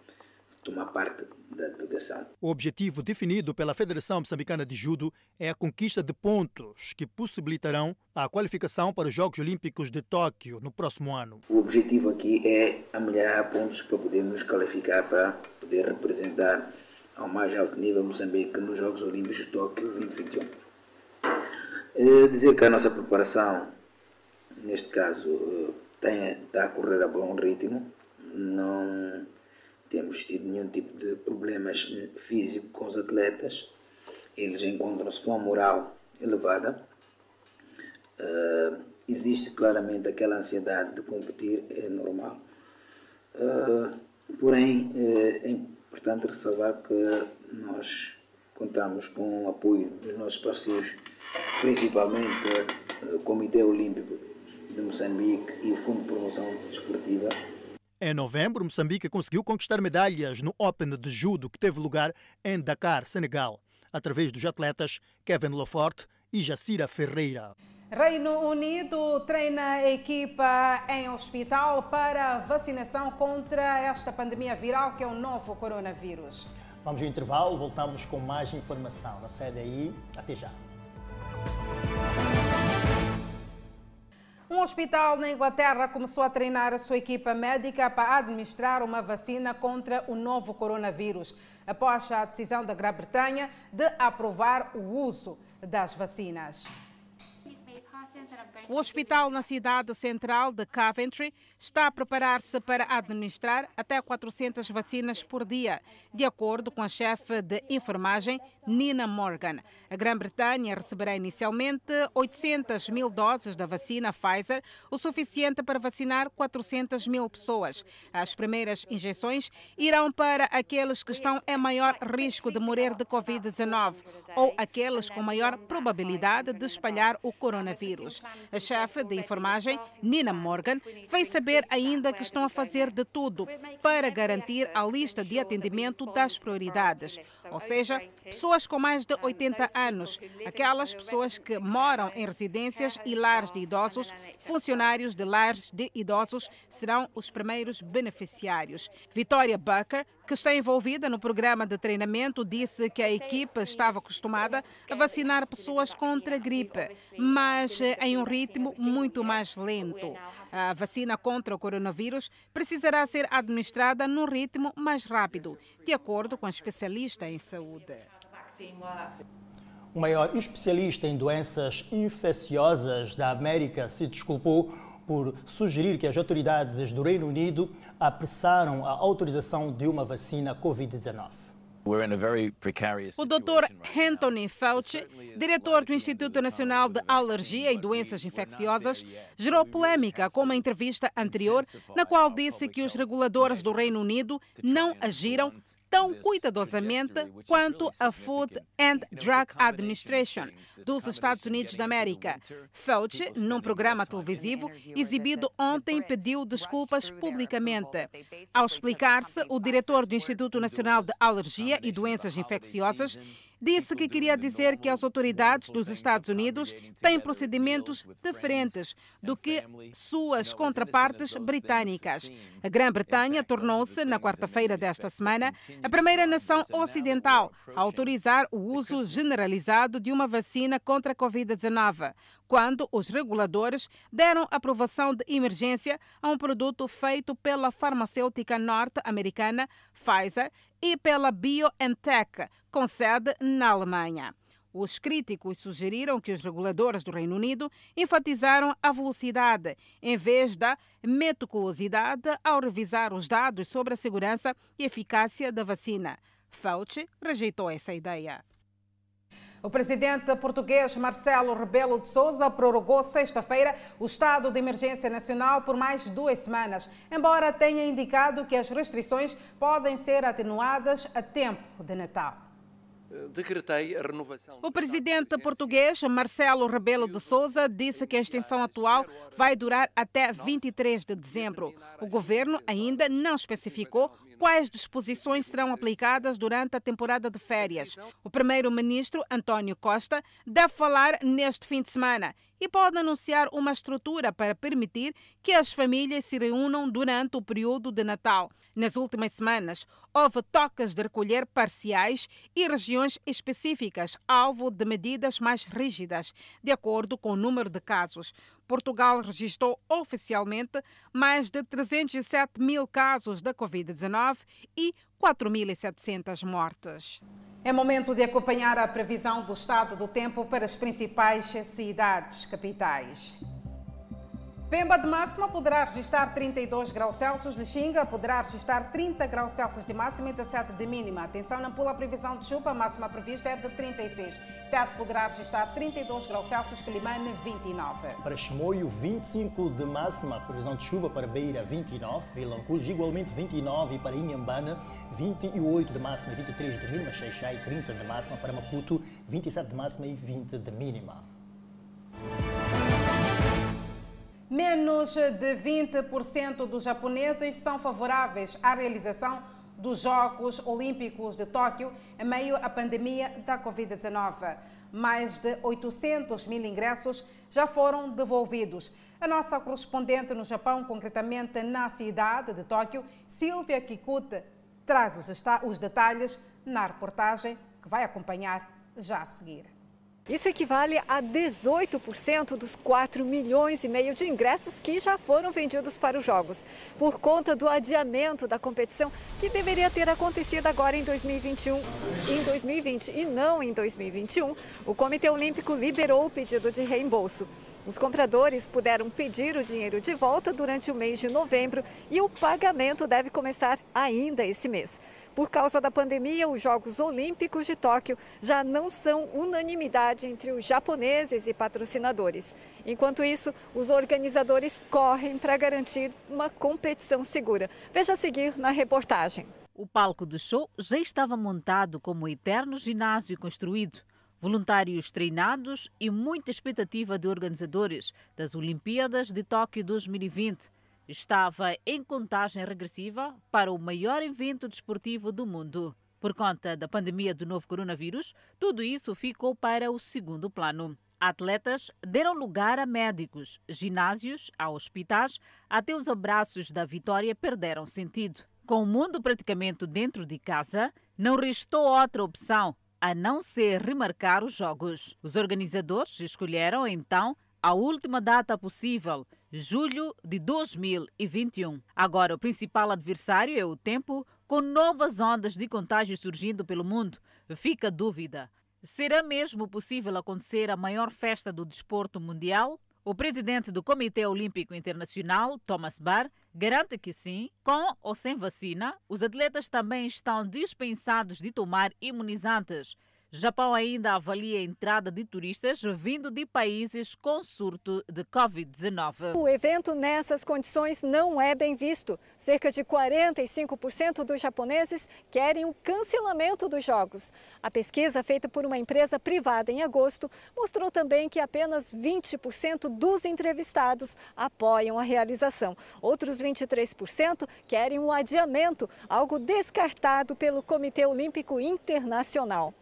tomar parte da delegação. O objetivo definido pela Federação Moçambicana de Judo é a conquista de pontos que possibilitarão a qualificação para os Jogos Olímpicos de Tóquio no próximo ano. O objetivo aqui é amelhar pontos para podermos qualificar para poder representar ao mais alto nível Moçambique nos Jogos Olímpicos de Tóquio 2021. É dizer que a nossa preparação, neste caso, eh, tem, está a correr a bom ritmo, não temos tido nenhum tipo de problemas físico com os atletas, eles encontram-se com a moral elevada. Uh, existe claramente aquela ansiedade de competir, é normal. Uh, porém, é Importante ressalvar que nós contamos com o apoio dos nossos parceiros, principalmente o Comitê Olímpico de Moçambique e o Fundo de Promoção Desportiva. Em novembro, Moçambique conseguiu conquistar medalhas no Open de Judo que teve lugar em Dakar, Senegal, através dos atletas Kevin Laforte e Jacira Ferreira. Reino Unido treina a equipa em hospital para vacinação contra esta pandemia viral que é o novo coronavírus. Vamos ao intervalo, voltamos com mais informação. Na sede aí, até já. Um hospital na Inglaterra começou a treinar a sua equipa médica para administrar uma vacina contra o novo coronavírus, após a decisão da Grã-Bretanha de aprovar o uso das vacinas. O hospital na cidade central de Coventry está a preparar-se para administrar até 400 vacinas por dia, de acordo com a chefe de enfermagem, Nina Morgan. A Grã-Bretanha receberá inicialmente 800 mil doses da vacina Pfizer, o suficiente para vacinar 400 mil pessoas. As primeiras injeções irão para aqueles que estão em maior risco de morrer de Covid-19 ou aqueles com maior probabilidade de espalhar o coronavírus. A chefe de enfermagem, Nina Morgan, fez saber ainda que estão a fazer de tudo para garantir a lista de atendimento das prioridades, ou seja, pessoas com mais de 80 anos, aquelas pessoas que moram em residências e lares de idosos, funcionários de lares de idosos serão os primeiros beneficiários. Vitória Bucker, que está envolvida no programa de treinamento, disse que a equipe estava acostumada a vacinar pessoas contra a gripe, mas em um ritmo muito mais lento. A vacina contra o coronavírus precisará ser administrada num ritmo mais rápido, de acordo com a especialista em saúde. O maior especialista em doenças infecciosas da América se desculpou por sugerir que as autoridades do Reino Unido apressaram a autorização de uma vacina Covid-19. O Dr. Anthony Fauci, diretor do Instituto Nacional de Alergia e Doenças Infecciosas, gerou polêmica com uma entrevista anterior na qual disse que os reguladores do Reino Unido não agiram tão cuidadosamente quanto a Food and Drug Administration dos Estados Unidos da América. Fauci, num programa televisivo exibido ontem, pediu desculpas publicamente. Ao explicar-se, o diretor do Instituto Nacional de Alergia e Doenças Infecciosas disse que queria dizer que as autoridades dos Estados Unidos têm procedimentos diferentes do que suas contrapartes britânicas. A Grã-Bretanha tornou-se, na quarta-feira desta semana, a primeira nação ocidental a autorizar o uso generalizado de uma vacina contra a Covid-19, quando os reguladores deram aprovação de emergência a um produto feito pela farmacêutica norte-americana Pfizer e pela BioNTech, com sede na Alemanha. Os críticos sugeriram que os reguladores do Reino Unido enfatizaram a velocidade em vez da meticulosidade ao revisar os dados sobre a segurança e eficácia da vacina. Fauci rejeitou essa ideia. O presidente português Marcelo Rebelo de Sousa prorrogou sexta-feira o estado de emergência nacional por mais duas semanas, embora tenha indicado que as restrições podem ser atenuadas a tempo de Natal decretei a renovação. O presidente português Marcelo Rebelo de Sousa disse que a extensão atual vai durar até 23 de dezembro. O governo ainda não especificou quais disposições serão aplicadas durante a temporada de férias. O primeiro-ministro António Costa deve falar neste fim de semana e pode anunciar uma estrutura para permitir que as famílias se reúnam durante o período de Natal. Nas últimas semanas, houve toques de recolher parciais e regiões específicas, alvo de medidas mais rígidas, de acordo com o número de casos. Portugal registrou oficialmente mais de 307 mil casos da Covid-19 e 4.700 mortes. É momento de acompanhar a previsão do estado do tempo para as principais cidades capitais. Pemba de máxima poderá registrar 32 graus Celsius, Lixinga poderá registrar 30 graus Celsius de máxima e 17 de mínima. Atenção, na pula previsão de chuva, a máxima prevista é de 36. Teto poderá registrar 32 graus Celsius, Quilimane 29. Para Chimoio, 25 de máxima, previsão de chuva para Beira 29, Vilanculos igualmente 29 e para Inhambana 28 de máxima e 23 de mínima, Xaixai 30 de máxima, para Maputo 27 de máxima e 20 de mínima. Menos de 20% dos japoneses são favoráveis à realização dos Jogos Olímpicos de Tóquio em meio à pandemia da Covid-19. Mais de 800 mil ingressos já foram devolvidos. A nossa correspondente no Japão, concretamente na cidade de Tóquio, Silvia Kikuta, traz os, detalhes na reportagem que vai acompanhar já a seguir. Isso equivale a 18% dos 4 milhões e meio de ingressos que já foram vendidos para os Jogos, por conta do adiamento da competição que deveria ter acontecido agora em 2021, em 2020 e não em 2021. O Comitê Olímpico liberou o pedido de reembolso. Os compradores puderam pedir o dinheiro de volta durante o mês de novembro e o pagamento deve começar ainda esse mês. Por causa da pandemia, os Jogos Olímpicos de Tóquio já não são unanimidade entre os japoneses e patrocinadores. Enquanto isso, os organizadores correm para garantir uma competição segura. Veja a seguir na reportagem. O palco do show já estava montado como eterno ginásio construído. Voluntários treinados e muita expectativa de organizadores das Olimpíadas de Tóquio 2020 estava em contagem regressiva para o maior evento desportivo do mundo. Por conta da pandemia do novo coronavírus, tudo isso ficou para o segundo plano. Atletas deram lugar a médicos, ginásios, a hospitais, até os abraços da vitória perderam sentido. Com o mundo praticamente dentro de casa, não restou outra opção a não ser remarcar os jogos. Os organizadores escolheram então a última data possível, julho de 2021. Agora, o principal adversário é o tempo, com novas ondas de contágio surgindo pelo mundo. Fica a dúvida: será mesmo possível acontecer a maior festa do desporto mundial? O presidente do Comitê Olímpico Internacional, Thomas Barr, garante que sim, com ou sem vacina, os atletas também estão dispensados de tomar imunizantes. Japão ainda avalia a entrada de turistas vindo de países com surto de Covid-19. O evento nessas condições não é bem visto. Cerca de 45% dos japoneses querem o cancelamento dos jogos. A pesquisa feita por uma empresa privada em agosto mostrou também que apenas 20% dos entrevistados apoiam a realização. Outros 23% querem um adiamento, algo descartado pelo Comitê Olímpico Internacional.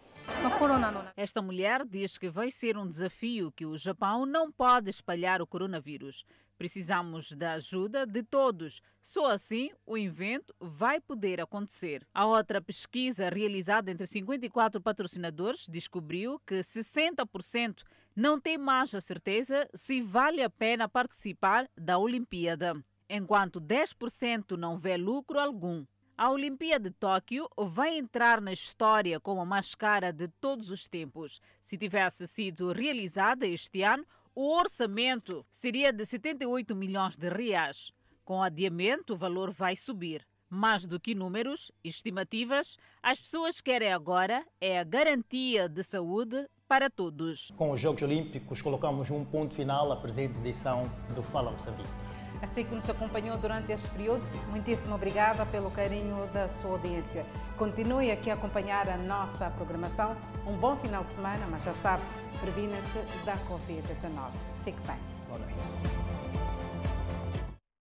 Esta mulher diz que vai ser um desafio que o Japão não pode espalhar o coronavírus. Precisamos da ajuda de todos. Só assim o evento vai poder acontecer. A outra pesquisa, realizada entre 54 patrocinadores, descobriu que 60% não tem mais a certeza se vale a pena participar da Olimpíada, enquanto 10% não vê lucro algum. A Olimpíada de Tóquio vai entrar na história como a mais cara de todos os tempos. Se tivesse sido realizada este ano, o orçamento seria de 78 milhões de reais. Com adiamento, o valor vai subir. Mais do que números, estimativas, as pessoas querem agora é a garantia de saúde para todos. Com os Jogos Olímpicos, colocamos um ponto final à presente edição do Fala Moçambique assim que nos acompanhou durante este período. Muitíssimo obrigada pelo carinho da sua audiência. Continue aqui a acompanhar a nossa programação. Um bom final de semana, mas já sabe, previna-se da Covid-19. Fique bem.